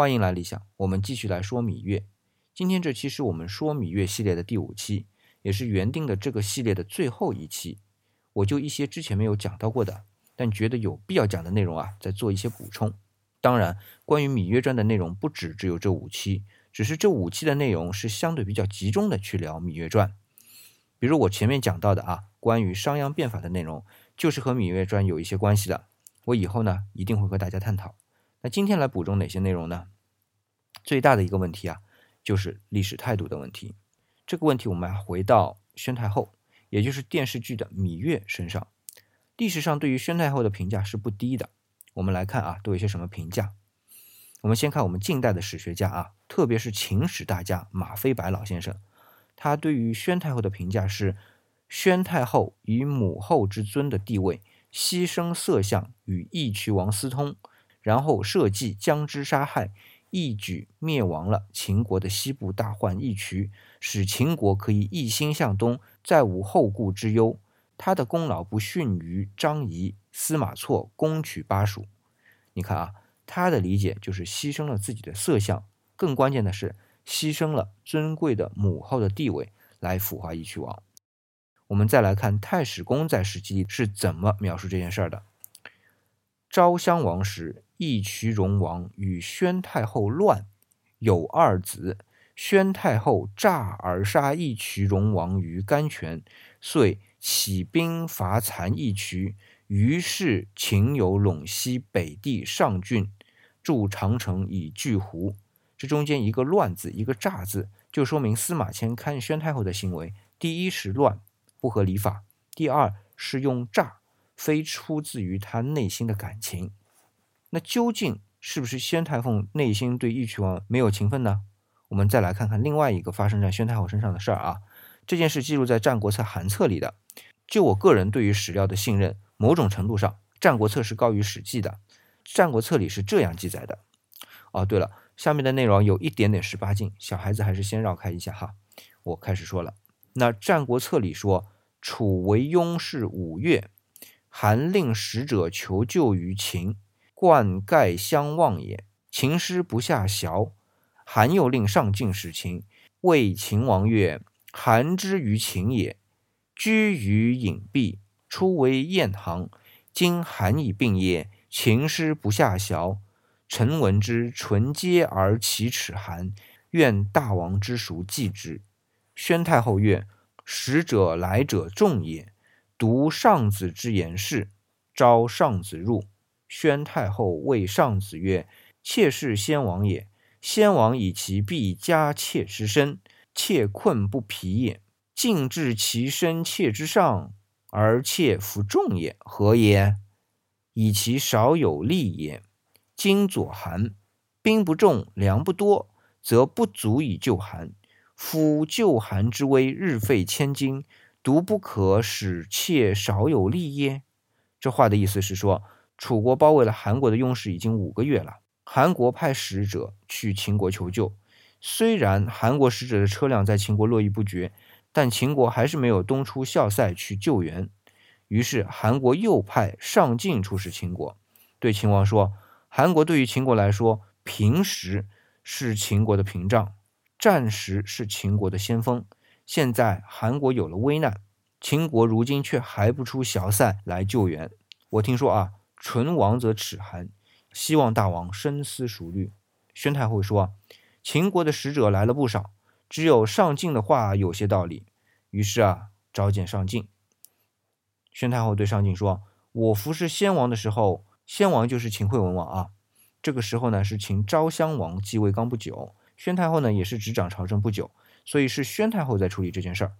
欢迎来理想，我们继续来说芈月。今天这期是我们说芈月系列的第五期，也是原定的这个系列的最后一期。我就一些之前没有讲到过的，但觉得有必要讲的内容啊，再做一些补充。当然，关于《芈月传》的内容不止只有这五期，只是这五期的内容是相对比较集中的去聊《芈月传》。比如我前面讲到的啊，关于商鞅变法的内容，就是和《芈月传》有一些关系的。我以后呢，一定会和大家探讨。那今天来补充哪些内容呢？最大的一个问题啊，就是历史态度的问题。这个问题我们回到宣太后，也就是电视剧的芈月身上。历史上对于宣太后的评价是不低的。我们来看啊，都有些什么评价？我们先看我们近代的史学家啊，特别是秦史大家马飞白老先生，他对于宣太后的评价是：宣太后以母后之尊的地位，牺牲色相与义渠王私通，然后设计将之杀害，一举灭亡了秦国的西部大患义渠，使秦国可以一心向东，再无后顾之忧。他的功劳不逊于张仪、司马错攻取巴蜀。你看啊，他的理解就是牺牲了自己的色相，更关键的是牺牲了尊贵的母后的地位来腐化义渠王。我们再来看太史公在史记里是怎么描述这件事儿的：昭襄王时，义渠荣王与宣太后乱，有二子。宣太后诈而杀义渠荣王于甘泉，遂。起兵伐残义渠，于是秦有陇西北地上郡，筑长城以拒胡。这中间一个“乱”字，一个“诈”字，就说明司马迁看宣太后的行为，第一是乱，不合礼法；第二是用诈，非出自于他内心的感情。那究竟是不是宣太后内心对义渠王没有情分呢？我们再来看看另外一个发生在宣太后身上的事儿啊。这件事记录在《战国策·韩策》里的。就我个人对于史料的信任，某种程度上，《战国策》是高于《史记》的。《战国策》里是这样记载的。哦，对了，下面的内容有一点点十八禁，小孩子还是先绕开一下哈。我开始说了。那《战国策》里说，楚为雍氏五月，韩令使者求救于秦，冠盖相望也。秦师不下淆，韩又令上进使秦，谓秦王曰：“韩之于秦也。”居于隐蔽，初为晏行。今韩以病也，秦师不下淆。臣闻之，纯洁而其齿寒。愿大王之熟记之。宣太后曰：“使者来者众也。”读上子之言是，召上子入。宣太后谓上子曰：“妾是先王也。先王以其必加妾之身，妾困不疲也。”尽至其身妾之上，而妾服众也，何也？以其少有力也。今左寒，兵不重，粮不多，则不足以救韩。夫救韩之危，日费千金，独不可使妾少有力耶？这话的意思是说，楚国包围了韩国的雍士已经五个月了，韩国派使者去秦国求救，虽然韩国使者的车辆在秦国络绎不绝。但秦国还是没有东出校塞去救援，于是韩国又派上晋出使秦国，对秦王说：“韩国对于秦国来说，平时是秦国的屏障，战时是秦国的先锋。现在韩国有了危难，秦国如今却还不出小塞来救援。我听说啊，唇亡则齿寒，希望大王深思熟虑。”宣太后说：“秦国的使者来了不少。”只有上进的话有些道理，于是啊，召见上进。宣太后对上进说：“我服侍先王的时候，先王就是秦惠文王啊。这个时候呢，是秦昭襄王继位刚不久，宣太后呢也是执掌朝政不久，所以是宣太后在处理这件事儿。”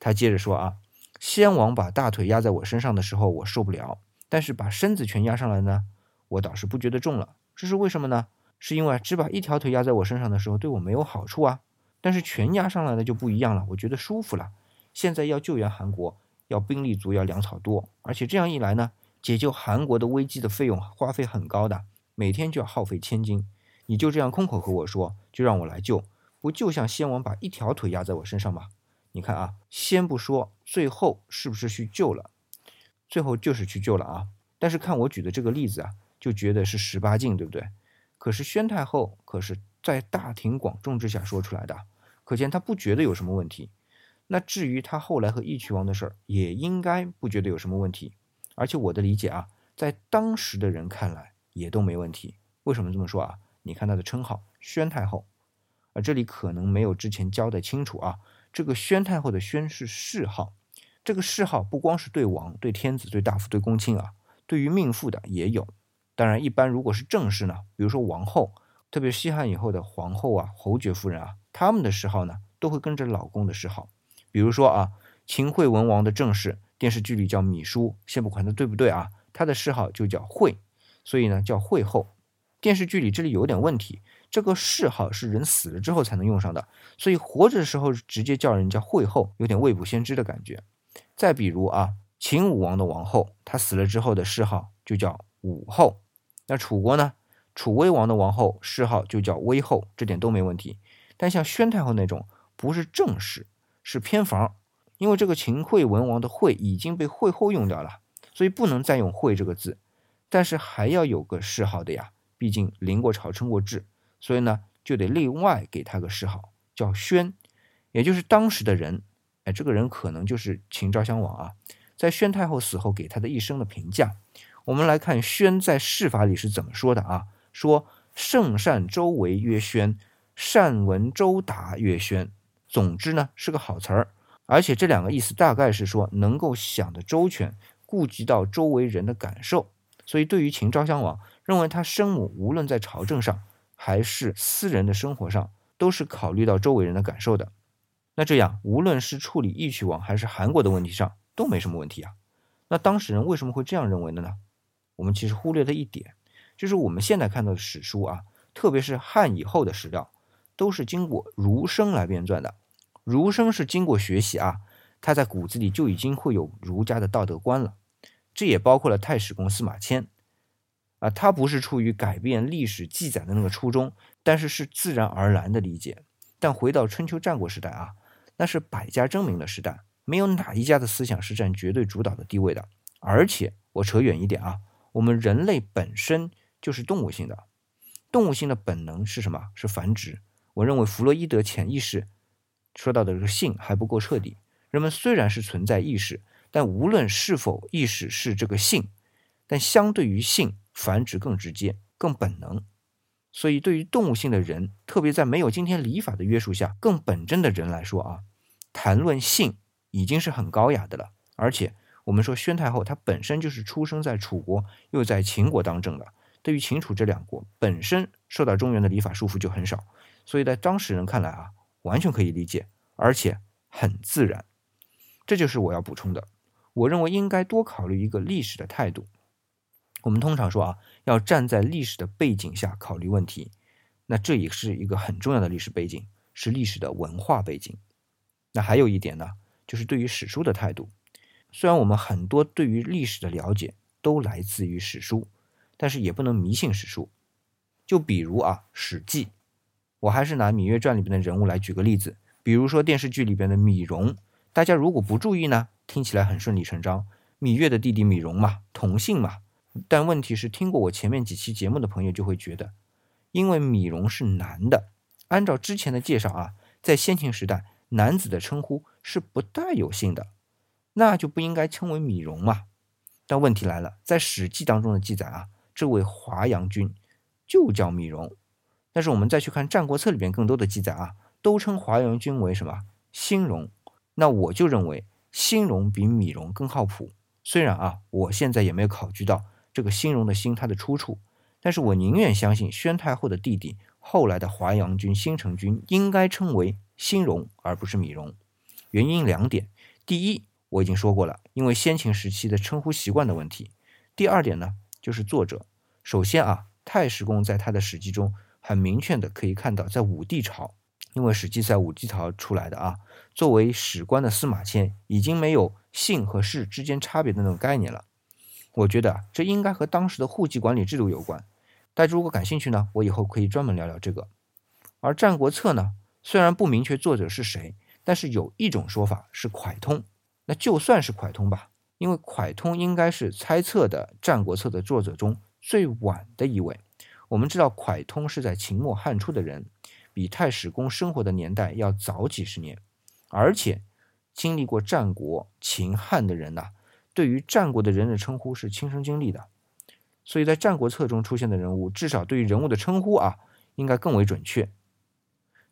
他接着说：“啊，先王把大腿压在我身上的时候，我受不了；但是把身子全压上来呢，我倒是不觉得重了。这是为什么呢？是因为只把一条腿压在我身上的时候，对我没有好处啊。”但是全压上来的就不一样了，我觉得舒服了。现在要救援韩国，要兵力足，要粮草多，而且这样一来呢，解救韩国的危机的费用花费很高的，每天就要耗费千金。你就这样空口和我说，就让我来救，不就像先王把一条腿压在我身上吗？你看啊，先不说最后是不是去救了，最后就是去救了啊。但是看我举的这个例子啊，就觉得是十八禁，对不对？可是宣太后可是在大庭广众之下说出来的，可见他不觉得有什么问题。那至于他后来和义渠王的事儿，也应该不觉得有什么问题。而且我的理解啊，在当时的人看来也都没问题。为什么这么说啊？你看他的称号宣太后，而这里可能没有之前交代清楚啊。这个宣太后的宣是谥号，这个谥号不光是对王、对天子、对大夫、对公卿啊，对于命妇的也有。当然，一般如果是正室呢，比如说王后，特别西汉以后的皇后啊、侯爵夫人啊，他们的谥号呢都会跟着老公的谥号。比如说啊，秦惠文王的正室，电视剧里叫芈姝，先不管他对不对啊，他的谥号就叫惠，所以呢叫惠后。电视剧里这里有点问题，这个谥号是人死了之后才能用上的，所以活着的时候直接叫人家惠后，有点未卜先知的感觉。再比如啊，秦武王的王后，她死了之后的谥号就叫武后。那楚国呢？楚威王的王后谥号就叫威后，这点都没问题。但像宣太后那种，不是正室，是偏房，因为这个秦惠文王的惠已经被惠后用掉了，所以不能再用惠这个字。但是还要有个谥号的呀，毕竟临过朝、称过制，所以呢就得另外给他个谥号，叫宣，也就是当时的人。这个人可能就是秦昭襄王啊，在宣太后死后给他的一生的评价。我们来看宣在谥法里是怎么说的啊？说圣善周为曰宣，善闻周达曰宣。总之呢是个好词儿，而且这两个意思大概是说能够想得周全，顾及到周围人的感受。所以对于秦昭襄王，认为他生母无论在朝政上还是私人的生活上，都是考虑到周围人的感受的。那这样无论是处理义渠王还是韩国的问题上都没什么问题啊。那当事人为什么会这样认为的呢？我们其实忽略了一点，就是我们现在看到的史书啊，特别是汉以后的史料，都是经过儒生来编撰的。儒生是经过学习啊，他在骨子里就已经会有儒家的道德观了。这也包括了太史公司马迁啊，他不是出于改变历史记载的那个初衷，但是是自然而然的理解。但回到春秋战国时代啊，那是百家争鸣的时代，没有哪一家的思想是占绝对主导的地位的。而且我扯远一点啊。我们人类本身就是动物性的，动物性的本能是什么？是繁殖。我认为弗洛伊德潜意识说到的这个性还不够彻底。人们虽然是存在意识，但无论是否意识是这个性，但相对于性，繁殖更直接、更本能。所以，对于动物性的人，特别在没有今天礼法的约束下，更本真的人来说啊，谈论性已经是很高雅的了，而且。我们说宣太后她本身就是出生在楚国，又在秦国当政的，对于秦楚这两国本身受到中原的礼法束缚就很少，所以在当时人看来啊，完全可以理解，而且很自然。这就是我要补充的。我认为应该多考虑一个历史的态度。我们通常说啊，要站在历史的背景下考虑问题，那这也是一个很重要的历史背景，是历史的文化背景。那还有一点呢，就是对于史书的态度。虽然我们很多对于历史的了解都来自于史书，但是也不能迷信史书。就比如啊，《史记》，我还是拿《芈月传》里边的人物来举个例子。比如说电视剧里边的芈戎，大家如果不注意呢，听起来很顺理成章，芈月的弟弟芈戎嘛，同姓嘛。但问题是，听过我前面几期节目的朋友就会觉得，因为芈戎是男的，按照之前的介绍啊，在先秦时代，男子的称呼是不带有姓的。那就不应该称为芈容嘛？但问题来了，在《史记》当中的记载啊，这位华阳君就叫芈容。但是我们再去看《战国策》里边更多的记载啊，都称华阳君为什么新荣？那我就认为新荣比芈容更靠谱。虽然啊，我现在也没有考据到这个新荣的新它的出处，但是我宁愿相信宣太后的弟弟后来的华阳君新城君应该称为兴荣，而不是米荣。原因两点：第一，我已经说过了，因为先秦时期的称呼习惯的问题。第二点呢，就是作者。首先啊，太史公在他的史记中很明确的可以看到，在武帝朝，因为史记在武帝朝出来的啊，作为史官的司马迁已经没有姓和氏之间差别的那种概念了。我觉得这应该和当时的户籍管理制度有关。大家如果感兴趣呢，我以后可以专门聊聊这个。而《战国策》呢，虽然不明确作者是谁，但是有一种说法是蒯通。那就算是蒯通吧，因为蒯通应该是猜测的《战国策》的作者中最晚的一位。我们知道蒯通是在秦末汉初的人，比太史公生活的年代要早几十年，而且经历过战国、秦汉的人呐，对于战国的人的称呼是亲身经历的，所以在《战国策》中出现的人物，至少对于人物的称呼啊，应该更为准确。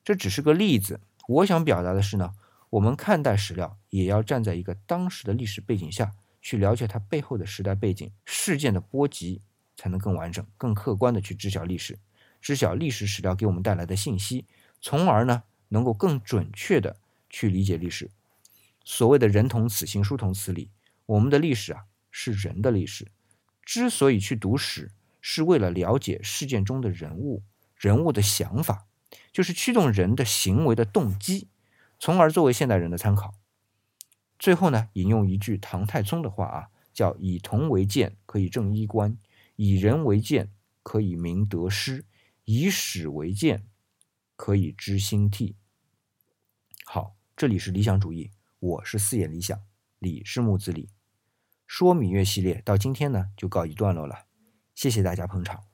这只是个例子，我想表达的是呢，我们看待史料也要站在一个当时的历史背景下去了解它背后的时代背景、事件的波及。才能更完整、更客观的去知晓历史，知晓历史史料给我们带来的信息，从而呢能够更准确的去理解历史。所谓的人同此心，书同此理，我们的历史啊是人的历史。之所以去读史，是为了了解事件中的人物、人物的想法，就是驱动人的行为的动机，从而作为现代人的参考。最后呢，引用一句唐太宗的话啊，叫“以铜为鉴，可以正衣冠。”以人为鉴，可以明得失；以史为鉴，可以知兴替。好，这里是理想主义，我是四眼理想，李是木子李。说芈月系列到今天呢就告一段落了，谢谢大家捧场。